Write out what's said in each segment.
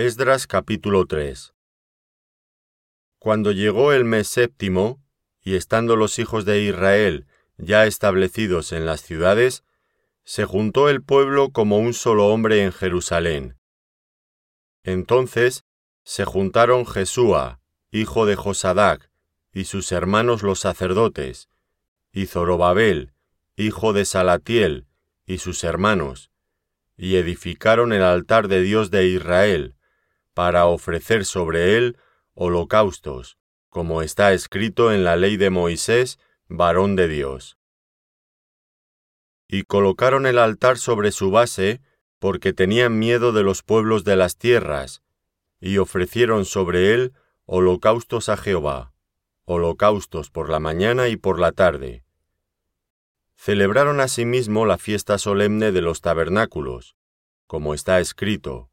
Esdras capítulo 3 Cuando llegó el mes séptimo, y estando los hijos de Israel ya establecidos en las ciudades, se juntó el pueblo como un solo hombre en Jerusalén. Entonces se juntaron Jesúa, hijo de Josadac, y sus hermanos los sacerdotes, y Zorobabel, hijo de Salatiel, y sus hermanos, y edificaron el altar de Dios de Israel, para ofrecer sobre él holocaustos, como está escrito en la ley de Moisés, varón de Dios. Y colocaron el altar sobre su base, porque tenían miedo de los pueblos de las tierras, y ofrecieron sobre él holocaustos a Jehová, holocaustos por la mañana y por la tarde. Celebraron asimismo la fiesta solemne de los tabernáculos, como está escrito,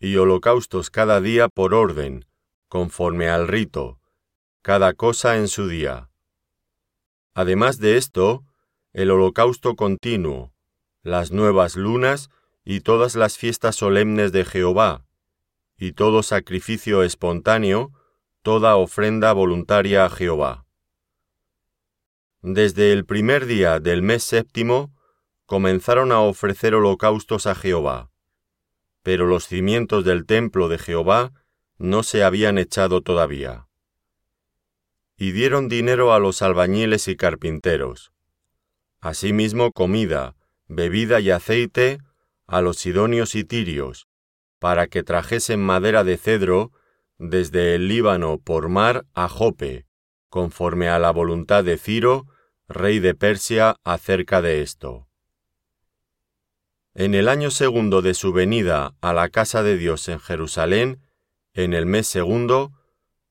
y holocaustos cada día por orden, conforme al rito, cada cosa en su día. Además de esto, el holocausto continuo, las nuevas lunas y todas las fiestas solemnes de Jehová, y todo sacrificio espontáneo, toda ofrenda voluntaria a Jehová. Desde el primer día del mes séptimo comenzaron a ofrecer holocaustos a Jehová pero los cimientos del templo de Jehová no se habían echado todavía. Y dieron dinero a los albañiles y carpinteros, asimismo comida, bebida y aceite a los sidonios y tirios, para que trajesen madera de cedro desde el Líbano por mar a Jope, conforme a la voluntad de Ciro, rey de Persia, acerca de esto. En el año segundo de su venida a la casa de Dios en Jerusalén, en el mes segundo,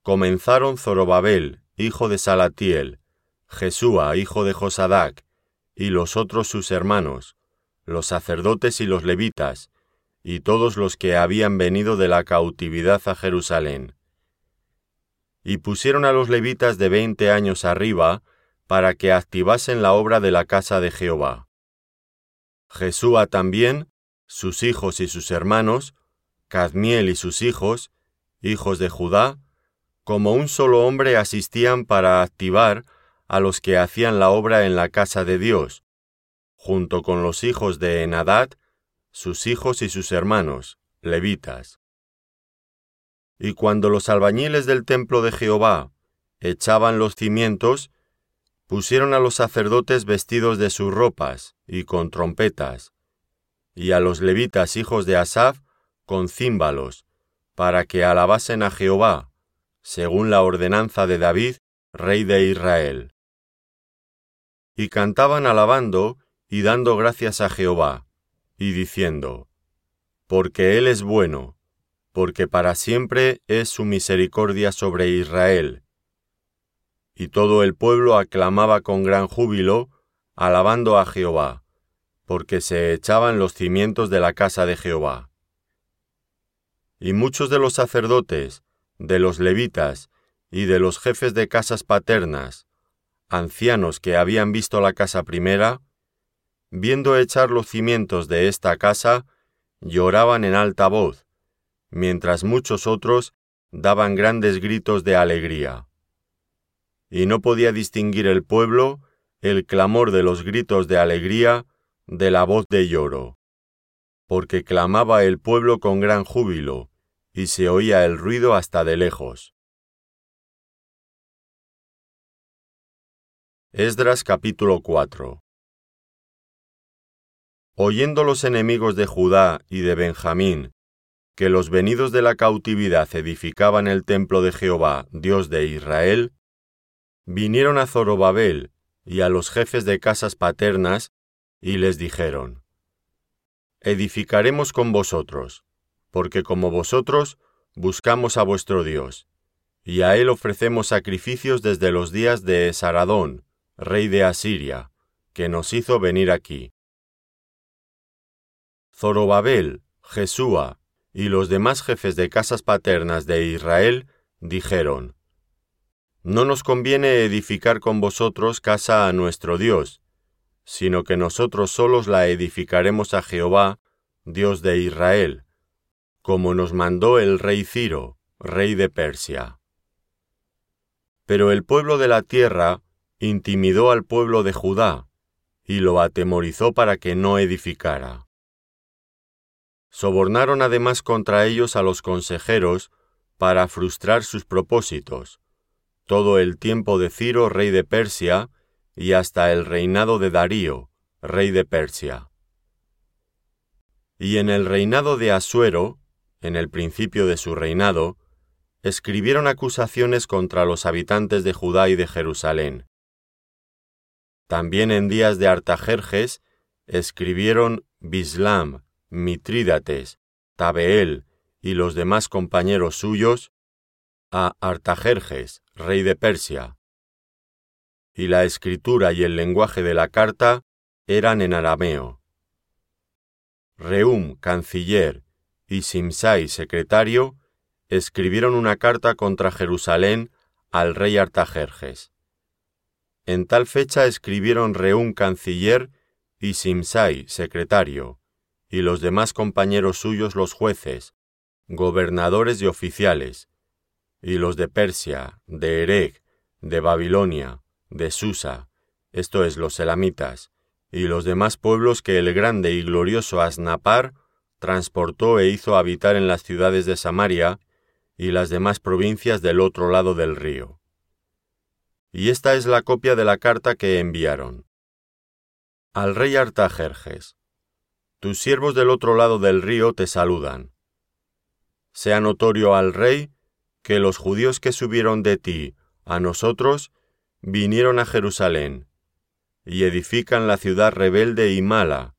comenzaron Zorobabel, hijo de Salatiel, Jesúa, hijo de Josadac, y los otros sus hermanos, los sacerdotes y los levitas, y todos los que habían venido de la cautividad a Jerusalén. Y pusieron a los levitas de veinte años arriba, para que activasen la obra de la casa de Jehová. Jesúa también, sus hijos y sus hermanos, Cadmiel y sus hijos, hijos de Judá, como un solo hombre asistían para activar a los que hacían la obra en la casa de Dios, junto con los hijos de Enadad, sus hijos y sus hermanos, levitas. Y cuando los albañiles del templo de Jehová echaban los cimientos, pusieron a los sacerdotes vestidos de sus ropas y con trompetas, y a los levitas hijos de Asaf con címbalos, para que alabasen a Jehová, según la ordenanza de David, rey de Israel. Y cantaban alabando y dando gracias a Jehová, y diciendo, Porque Él es bueno, porque para siempre es su misericordia sobre Israel y todo el pueblo aclamaba con gran júbilo, alabando a Jehová, porque se echaban los cimientos de la casa de Jehová. Y muchos de los sacerdotes, de los levitas y de los jefes de casas paternas, ancianos que habían visto la casa primera, viendo echar los cimientos de esta casa, lloraban en alta voz, mientras muchos otros daban grandes gritos de alegría y no podía distinguir el pueblo el clamor de los gritos de alegría de la voz de lloro, porque clamaba el pueblo con gran júbilo, y se oía el ruido hasta de lejos. Esdras capítulo 4 Oyendo los enemigos de Judá y de Benjamín, que los venidos de la cautividad edificaban el templo de Jehová, Dios de Israel, vinieron a Zorobabel y a los jefes de casas paternas, y les dijeron, Edificaremos con vosotros, porque como vosotros buscamos a vuestro Dios, y a él ofrecemos sacrificios desde los días de Saradón, rey de Asiria, que nos hizo venir aquí. Zorobabel, Jesúa y los demás jefes de casas paternas de Israel dijeron, no nos conviene edificar con vosotros casa a nuestro Dios, sino que nosotros solos la edificaremos a Jehová, Dios de Israel, como nos mandó el rey Ciro, rey de Persia. Pero el pueblo de la tierra intimidó al pueblo de Judá, y lo atemorizó para que no edificara. Sobornaron además contra ellos a los consejeros para frustrar sus propósitos, todo el tiempo de Ciro, rey de Persia, y hasta el reinado de Darío, rey de Persia. Y en el reinado de Asuero, en el principio de su reinado, escribieron acusaciones contra los habitantes de Judá y de Jerusalén. También en días de Artajerjes escribieron Bislam, Mitrídates, Tabeel y los demás compañeros suyos a Artajerjes, rey de Persia. Y la escritura y el lenguaje de la carta eran en arameo. Reum, canciller, y Simsai, secretario, escribieron una carta contra Jerusalén al rey Artajerjes. En tal fecha escribieron Reum, canciller, y Simsai, secretario, y los demás compañeros suyos los jueces, gobernadores y oficiales, y los de Persia, de Erech, de Babilonia, de Susa, esto es los elamitas, y los demás pueblos que el grande y glorioso Asnapar transportó e hizo habitar en las ciudades de Samaria y las demás provincias del otro lado del río. Y esta es la copia de la carta que enviaron. Al rey Artajerjes, tus siervos del otro lado del río te saludan. Sea notorio al rey que los judíos que subieron de ti a nosotros vinieron a Jerusalén, y edifican la ciudad rebelde y mala,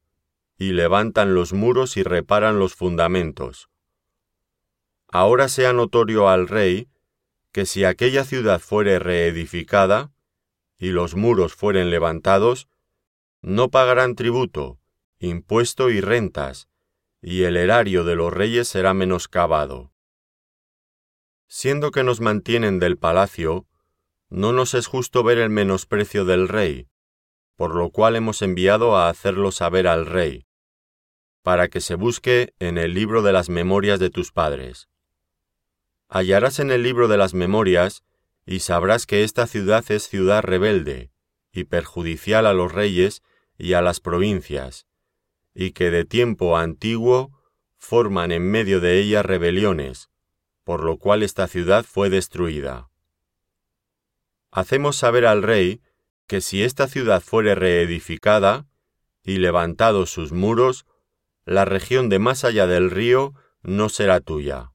y levantan los muros y reparan los fundamentos. Ahora sea notorio al rey que si aquella ciudad fuere reedificada, y los muros fueren levantados, no pagarán tributo, impuesto y rentas, y el erario de los reyes será menoscabado. Siendo que nos mantienen del palacio, no nos es justo ver el menosprecio del rey, por lo cual hemos enviado a hacerlo saber al rey, para que se busque en el libro de las memorias de tus padres. Hallarás en el libro de las memorias, y sabrás que esta ciudad es ciudad rebelde, y perjudicial a los reyes y a las provincias, y que de tiempo antiguo forman en medio de ella rebeliones, por lo cual esta ciudad fue destruida. Hacemos saber al rey que si esta ciudad fuere reedificada y levantados sus muros, la región de más allá del río no será tuya.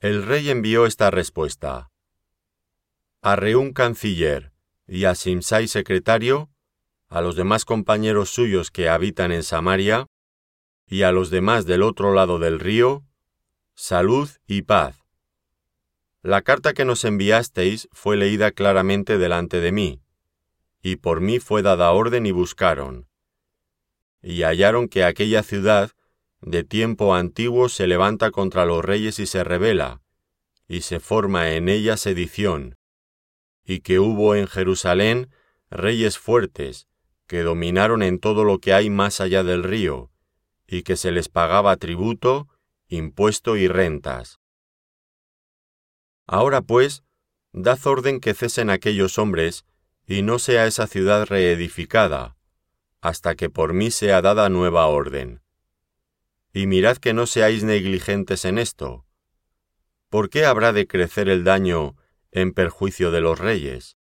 El rey envió esta respuesta. A Reún canciller y a Simsai secretario, a los demás compañeros suyos que habitan en Samaria, y a los demás del otro lado del río, salud y paz. La carta que nos enviasteis fue leída claramente delante de mí, y por mí fue dada orden y buscaron. Y hallaron que aquella ciudad, de tiempo antiguo, se levanta contra los reyes y se revela, y se forma en ella sedición, y que hubo en Jerusalén reyes fuertes, que dominaron en todo lo que hay más allá del río, y que se les pagaba tributo, impuesto y rentas. Ahora pues, dad orden que cesen aquellos hombres, y no sea esa ciudad reedificada, hasta que por mí sea dada nueva orden. Y mirad que no seáis negligentes en esto. ¿Por qué habrá de crecer el daño en perjuicio de los reyes?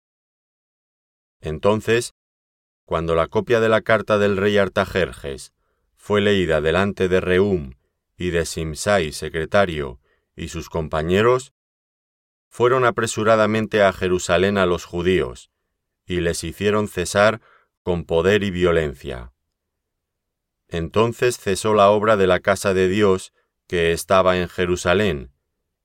Entonces, cuando la copia de la carta del rey Artajerjes fue leída delante de Reum y de Simsai, secretario, y sus compañeros, fueron apresuradamente a Jerusalén a los judíos, y les hicieron cesar con poder y violencia. Entonces cesó la obra de la casa de Dios que estaba en Jerusalén,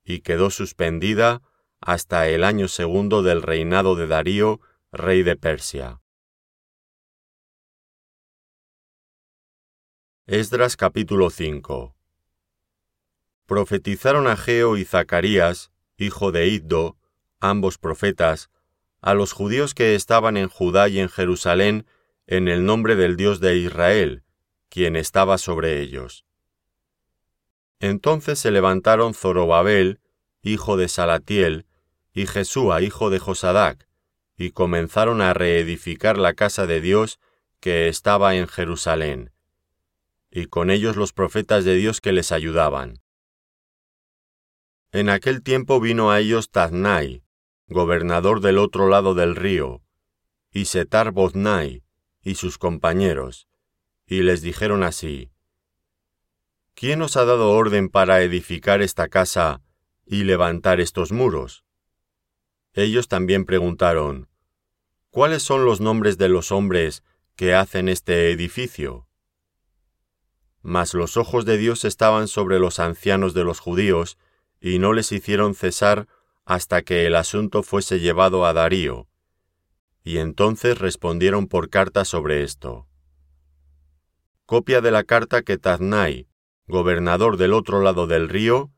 y quedó suspendida hasta el año segundo del reinado de Darío, rey de Persia. Esdras capítulo 5 profetizaron Ageo y Zacarías, hijo de Iddo, ambos profetas, a los judíos que estaban en Judá y en Jerusalén en el nombre del Dios de Israel, quien estaba sobre ellos. Entonces se levantaron Zorobabel, hijo de Salatiel, y Jesúa, hijo de Josadac, y comenzaron a reedificar la casa de Dios que estaba en Jerusalén, y con ellos los profetas de Dios que les ayudaban. En aquel tiempo vino a ellos Taznai, gobernador del otro lado del río, y Setar Boznai, y sus compañeros, y les dijeron así, ¿Quién os ha dado orden para edificar esta casa y levantar estos muros? Ellos también preguntaron, ¿Cuáles son los nombres de los hombres que hacen este edificio? Mas los ojos de Dios estaban sobre los ancianos de los judíos, y no les hicieron cesar hasta que el asunto fuese llevado a Darío. Y entonces respondieron por carta sobre esto. Copia de la carta que Taznai, gobernador del otro lado del río,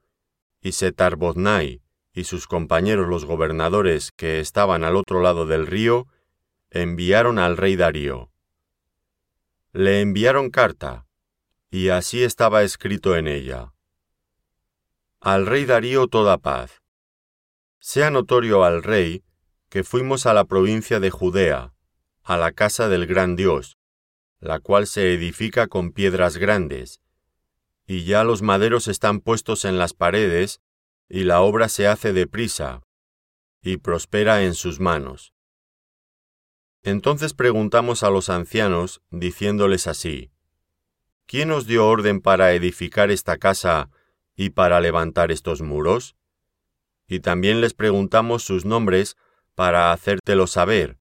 y Setarboznai y sus compañeros los gobernadores que estaban al otro lado del río, enviaron al rey Darío. Le enviaron carta, y así estaba escrito en ella. Al rey Darío toda paz. Sea notorio al rey que fuimos a la provincia de Judea, a la casa del gran Dios, la cual se edifica con piedras grandes, y ya los maderos están puestos en las paredes, y la obra se hace deprisa, y prospera en sus manos. Entonces preguntamos a los ancianos, diciéndoles así, ¿quién os dio orden para edificar esta casa y para levantar estos muros? Y también les preguntamos sus nombres para hacértelo saber,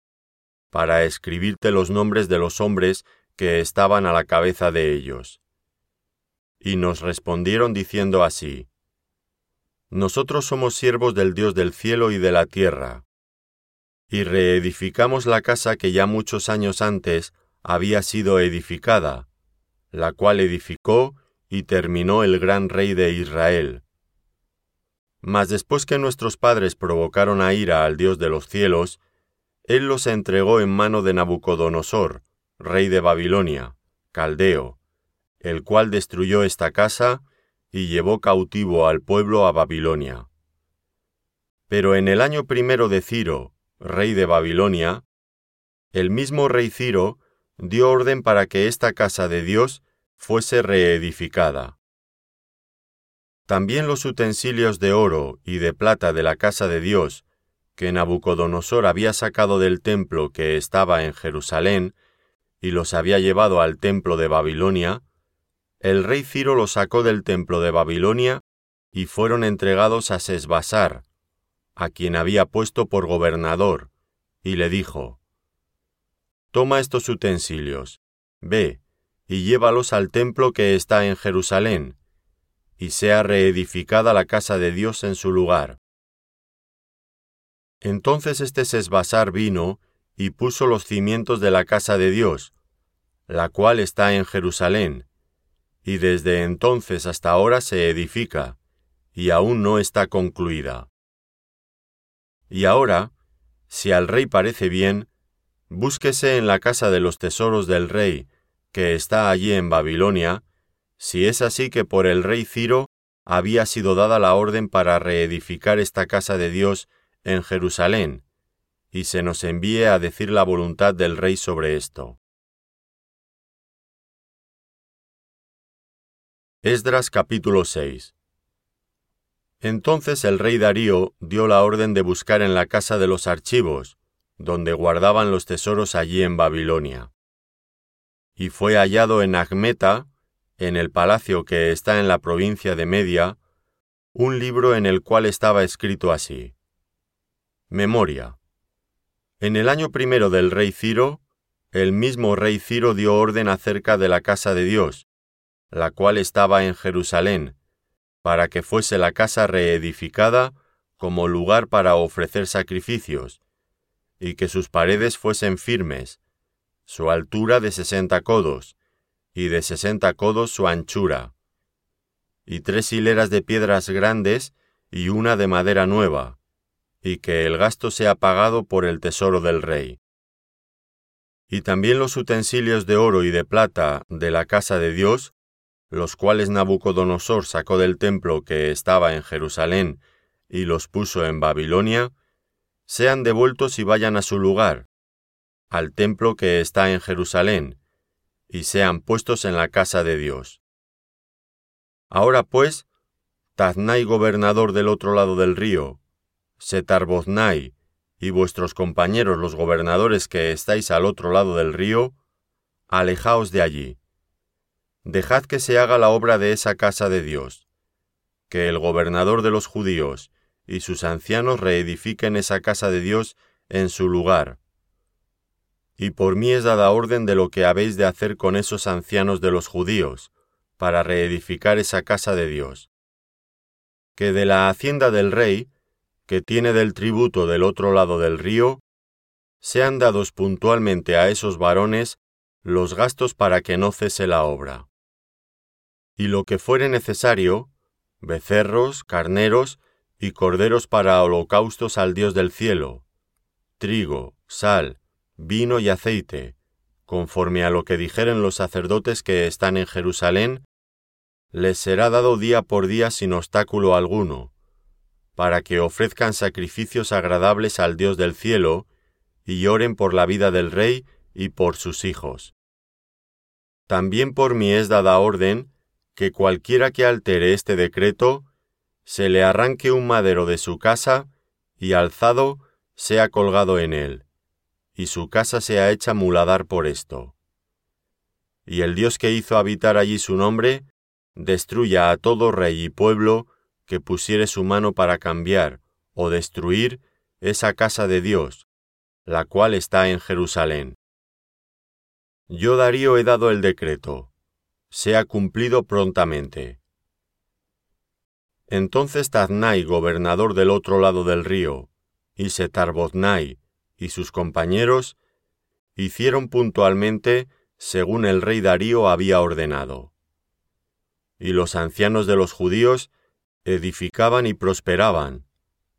para escribirte los nombres de los hombres que estaban a la cabeza de ellos. Y nos respondieron diciendo así, Nosotros somos siervos del Dios del cielo y de la tierra, y reedificamos la casa que ya muchos años antes había sido edificada, la cual edificó y terminó el gran rey de Israel. Mas después que nuestros padres provocaron a ira al Dios de los cielos, él los entregó en mano de Nabucodonosor, rey de Babilonia, caldeo, el cual destruyó esta casa y llevó cautivo al pueblo a Babilonia. Pero en el año primero de Ciro, rey de Babilonia, el mismo rey Ciro dio orden para que esta casa de Dios fuese reedificada. También los utensilios de oro y de plata de la casa de Dios, que Nabucodonosor había sacado del templo que estaba en Jerusalén, y los había llevado al templo de Babilonia, el rey Ciro los sacó del templo de Babilonia y fueron entregados a Sesbasar, a quien había puesto por gobernador, y le dijo, Toma estos utensilios, ve, y llévalos al templo que está en Jerusalén, y sea reedificada la casa de Dios en su lugar. Entonces este Sesbasar vino y puso los cimientos de la casa de Dios, la cual está en Jerusalén, y desde entonces hasta ahora se edifica, y aún no está concluida. Y ahora, si al rey parece bien, búsquese en la casa de los tesoros del rey, que está allí en Babilonia, si es así que por el rey Ciro había sido dada la orden para reedificar esta casa de Dios en Jerusalén, y se nos envíe a decir la voluntad del rey sobre esto. Esdras capítulo 6 entonces el rey Darío dio la orden de buscar en la casa de los archivos, donde guardaban los tesoros allí en Babilonia. Y fue hallado en Agmeta, en el palacio que está en la provincia de Media, un libro en el cual estaba escrito así. Memoria. En el año primero del rey Ciro, el mismo rey Ciro dio orden acerca de la casa de Dios, la cual estaba en Jerusalén, para que fuese la casa reedificada como lugar para ofrecer sacrificios, y que sus paredes fuesen firmes, su altura de sesenta codos, y de sesenta codos su anchura, y tres hileras de piedras grandes y una de madera nueva, y que el gasto sea pagado por el tesoro del rey. Y también los utensilios de oro y de plata de la casa de Dios los cuales Nabucodonosor sacó del templo que estaba en Jerusalén y los puso en Babilonia, sean devueltos y vayan a su lugar, al templo que está en Jerusalén, y sean puestos en la casa de Dios. Ahora pues, Taznai gobernador del otro lado del río, Setarboznai y vuestros compañeros los gobernadores que estáis al otro lado del río, alejaos de allí. Dejad que se haga la obra de esa casa de Dios, que el gobernador de los judíos y sus ancianos reedifiquen esa casa de Dios en su lugar. Y por mí es dada orden de lo que habéis de hacer con esos ancianos de los judíos, para reedificar esa casa de Dios. Que de la hacienda del rey, que tiene del tributo del otro lado del río, sean dados puntualmente a esos varones los gastos para que no cese la obra. Y lo que fuere necesario, becerros, carneros y corderos para holocaustos al Dios del cielo, trigo, sal, vino y aceite, conforme a lo que dijeren los sacerdotes que están en Jerusalén, les será dado día por día sin obstáculo alguno, para que ofrezcan sacrificios agradables al Dios del cielo, y oren por la vida del rey y por sus hijos. También por mí es dada orden que cualquiera que altere este decreto, se le arranque un madero de su casa, y alzado sea colgado en él, y su casa sea hecha muladar por esto. Y el Dios que hizo habitar allí su nombre, destruya a todo rey y pueblo que pusiere su mano para cambiar o destruir esa casa de Dios, la cual está en Jerusalén. Yo Darío he dado el decreto, sea cumplido prontamente. Entonces Taznai, gobernador del otro lado del río, y Setarboznai y sus compañeros hicieron puntualmente según el rey Darío había ordenado. Y los ancianos de los judíos edificaban y prosperaban,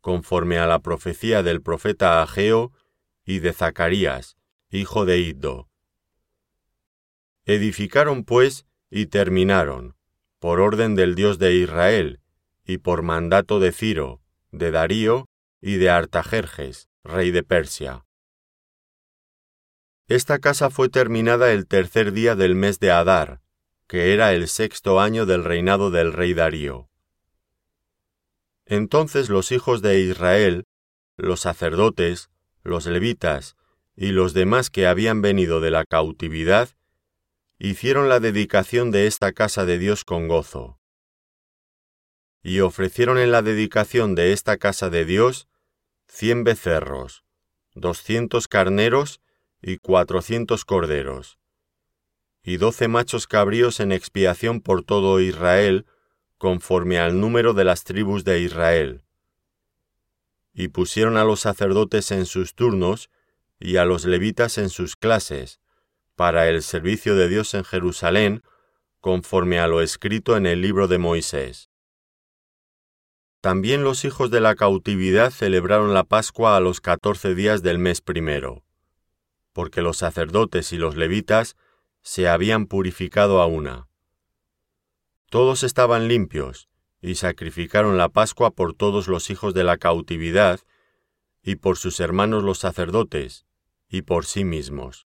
conforme a la profecía del profeta Ageo y de Zacarías, hijo de Iddo. Edificaron pues y terminaron, por orden del Dios de Israel, y por mandato de Ciro, de Darío y de Artajerjes, rey de Persia. Esta casa fue terminada el tercer día del mes de Adar, que era el sexto año del reinado del rey Darío. Entonces los hijos de Israel, los sacerdotes, los levitas y los demás que habían venido de la cautividad, hicieron la dedicación de esta casa de Dios con gozo. Y ofrecieron en la dedicación de esta casa de Dios cien becerros, doscientos carneros y cuatrocientos corderos, y doce machos cabríos en expiación por todo Israel, conforme al número de las tribus de Israel. Y pusieron a los sacerdotes en sus turnos y a los levitas en sus clases, para el servicio de Dios en Jerusalén, conforme a lo escrito en el libro de Moisés. También los hijos de la cautividad celebraron la Pascua a los catorce días del mes primero, porque los sacerdotes y los levitas se habían purificado a una. Todos estaban limpios, y sacrificaron la Pascua por todos los hijos de la cautividad, y por sus hermanos los sacerdotes, y por sí mismos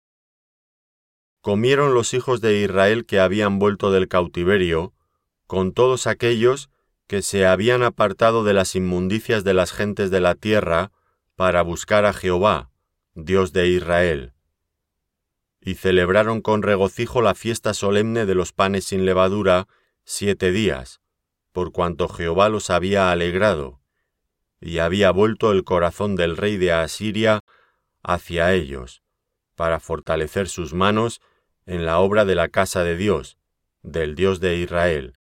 comieron los hijos de Israel que habían vuelto del cautiverio, con todos aquellos que se habían apartado de las inmundicias de las gentes de la tierra, para buscar a Jehová, Dios de Israel. Y celebraron con regocijo la fiesta solemne de los panes sin levadura siete días, por cuanto Jehová los había alegrado, y había vuelto el corazón del rey de Asiria hacia ellos, para fortalecer sus manos en la obra de la casa de Dios, del Dios de Israel.